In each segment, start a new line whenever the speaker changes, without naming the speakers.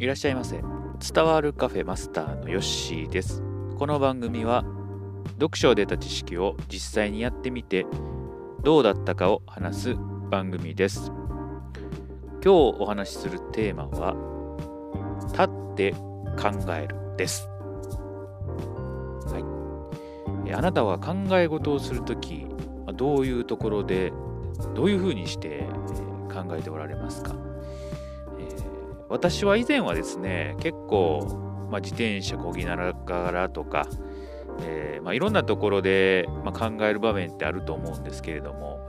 いらっしゃいませ。伝わるカフェマスターのヨッシーです。この番組は読書で得た知識を実際にやってみてどうだったかを話す番組です。今日お話しするテーマは立って考えるです。はい。あなたは考え事をするときどういうところでどういうふうにして考えておられますか？え私は以前はですね結構、まあ、自転車こぎながらとか、えーまあ、いろんなところで、まあ、考える場面ってあると思うんですけれども、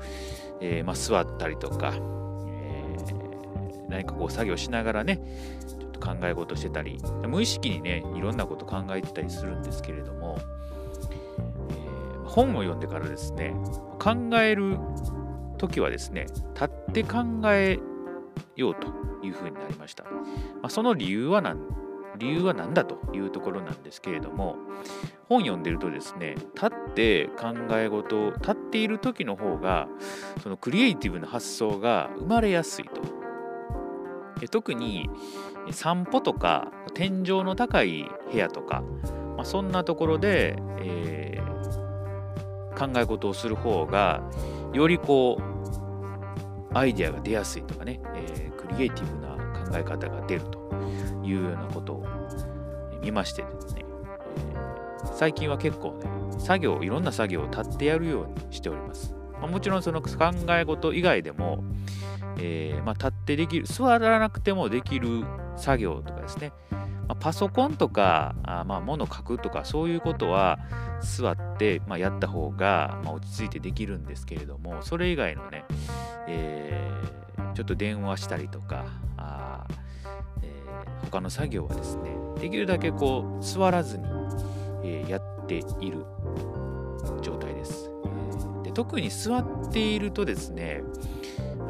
えーま、座ったりとか、え、何かこう作業しながらねちょっと考え事してたり無意識にねいろんなこと考えてたりするんですけれども、え、本を読んでからですね考える時はですね立って考えようというふうになりました。まあ、その理由は何理由は何だというところなんですけれども本読んでるとですね立って考え事立っている時の方がそのクリエイティブな発想が生まれやすいと特に散歩とか天井の高い部屋とか、まあ、そんなところで、えー、考え事をする方がよりこうアイデアが出やすいとかね、えー、クリエイティブな考え方が出るというようなことを見ましてですね、えー、最近は結構ね、作業、いろんな作業を立ってやるようにしております。まあ、もちろんその考え事以外でも、えー、まあ、立ってできる、座らなくてもできる作業とかですね、ま、パソコンとか、あまあ、物書くとか、そういうことは座って、まあ、やった方が、まあ、落ち着いてできるんですけれども、それ以外のね、えー、ちょっと電話したりとか、あえー、他の作業はですね、できるだけこう座らずに、えー、やっている状態です、えー、で。特に座っているとですね、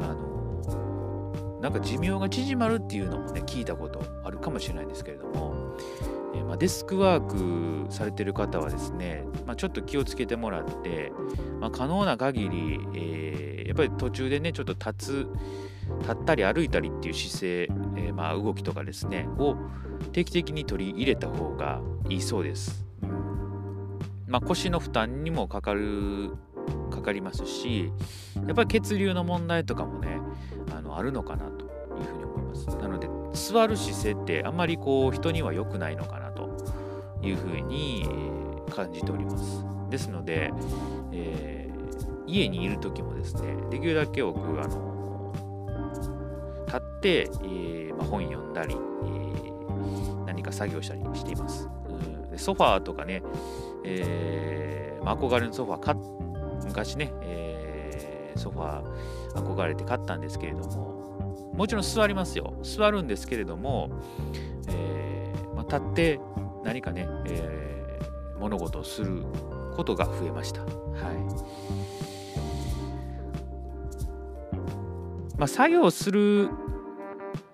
あのなんか寿命が縮まるっていうのもね、聞いたことあるかもしれないんですけれども、えー、まあ、デスクワークされてる方はですね、まあ、ちょっと気をつけてもらって、まあ、可能な限り、えー、やっぱり途中でね、ちょっと立つ、立ったり歩いたりっていう姿勢、えー、まあ動きとかですね、を定期的に取り入れた方がいいそうです。まあ、腰の負担にもかかるかかりますしやっぱり血流の問題とかもねあのあるのかなというふうに思いますなので座る姿勢ってあんまりこう人には良くないのかなというふうに感じておりますですので、えー、家にいる時もですねできるだけ多くあの立って、えーまあ、本読んだり、えー、何か作業したりしています、うん、でソファーとかね、えーまあ、憧れのソファー昔ね、え、ソファー憧れて買ったんですけれどももちろん座りますよ。座るんですけれども、えーまあ、立って何かね、え、物事をすることが増えました。はい。まあ、作業する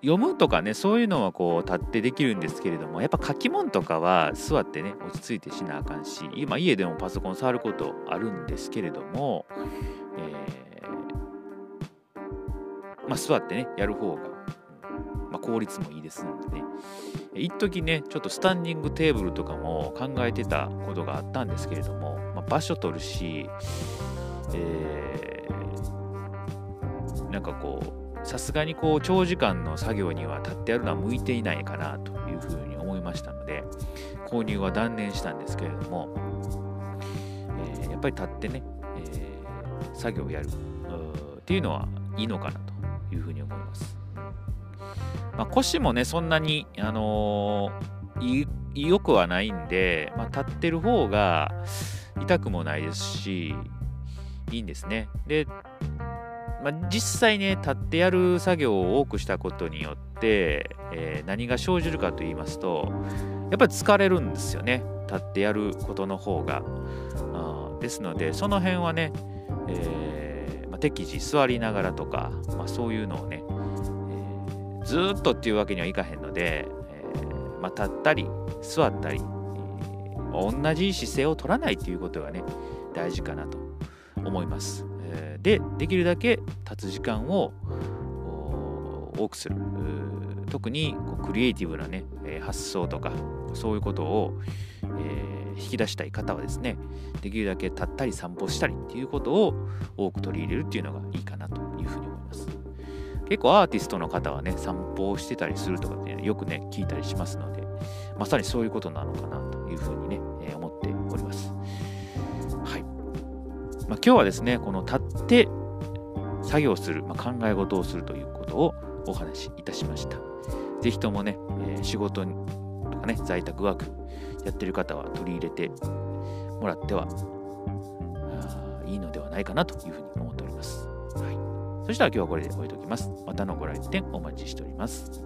読むとかねそういうのはこう立ってできるんですけれどもやっぱ書き物とかは座ってね落ち着いてしなあかんし今家でもパソコン触ることあるんですけれども、えー、まあ、座ってねやる方が、まあ、効率もいいですのでね。一時ねちょっとスタンディングテーブルとかも考えてたことがあったんですけれども、まあ、場所取るし、えー、なんかこうさすがにこう長時間の作業には立ってやるのは向いていないかなというふうに思いましたので購入は断念したんですけれども、えー、やっぱり立ってね、えー、作業をやるっていうのはいいのかなというふうに思います。まあ、腰もねそんなに、あのー、良くはないんで、まあ、立ってる方が痛くもないですしいいんですね。でまあ、実際ね、立ってやる作業を多くしたことによって、えー、何が生じるかと言いますと、やっぱり疲れるんですよね。立ってやることの方が。あですので、その辺はね、えーまあ、適時座りながらとか、まあ、そういうのをね、えー、ずっとっていうわけにはいかへんので、えーま、立ったり座ったり、え、同じ姿勢を取らないということがね、大事かなと思います。でできるだけ立つ時間を多くする。特にこうクリエイティブなね、発想とかそういうことを、えー、引き出したい方はですねできるだけ立ったり散歩したりっていうことを多く取り入れるっていうのがいいかなというふうに思います。結構アーティストの方はね散歩をしてたりするとかって、よくね聞いたりしますのでまさにそういうことなのかなというふうにね、えー、思まあ、今日はですねこの立って作業する、まあ、考え事をするということをお話しいたしました。ぜひともね、えー、仕事とかね、在宅ワークやってる方は取り入れてもらってはいいのではないかなというふうに思っております。はい。そしたら今日はこれで終えておきます。またのご来店お待ちしております。